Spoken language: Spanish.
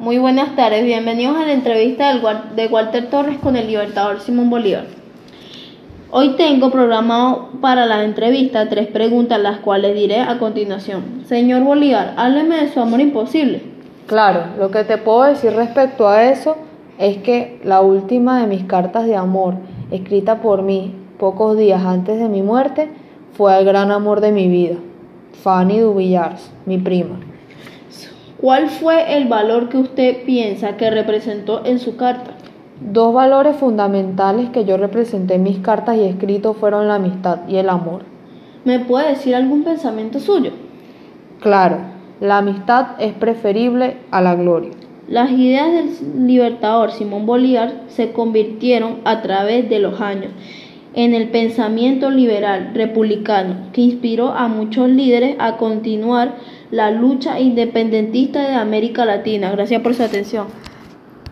Muy buenas tardes, bienvenidos a la entrevista de Walter Torres con el Libertador Simón Bolívar. Hoy tengo programado para la entrevista tres preguntas, las cuales diré a continuación. Señor Bolívar, hábleme de su amor imposible. Claro, lo que te puedo decir respecto a eso es que la última de mis cartas de amor, escrita por mí pocos días antes de mi muerte, fue el gran amor de mi vida, Fanny Duvillars, mi prima. ¿Cuál fue el valor que usted piensa que representó en su carta? Dos valores fundamentales que yo representé en mis cartas y escritos fueron la amistad y el amor. ¿Me puede decir algún pensamiento suyo? Claro, la amistad es preferible a la gloria. Las ideas del libertador Simón Bolívar se convirtieron a través de los años en el pensamiento liberal republicano que inspiró a muchos líderes a continuar la lucha independentista de América Latina. Gracias por su atención.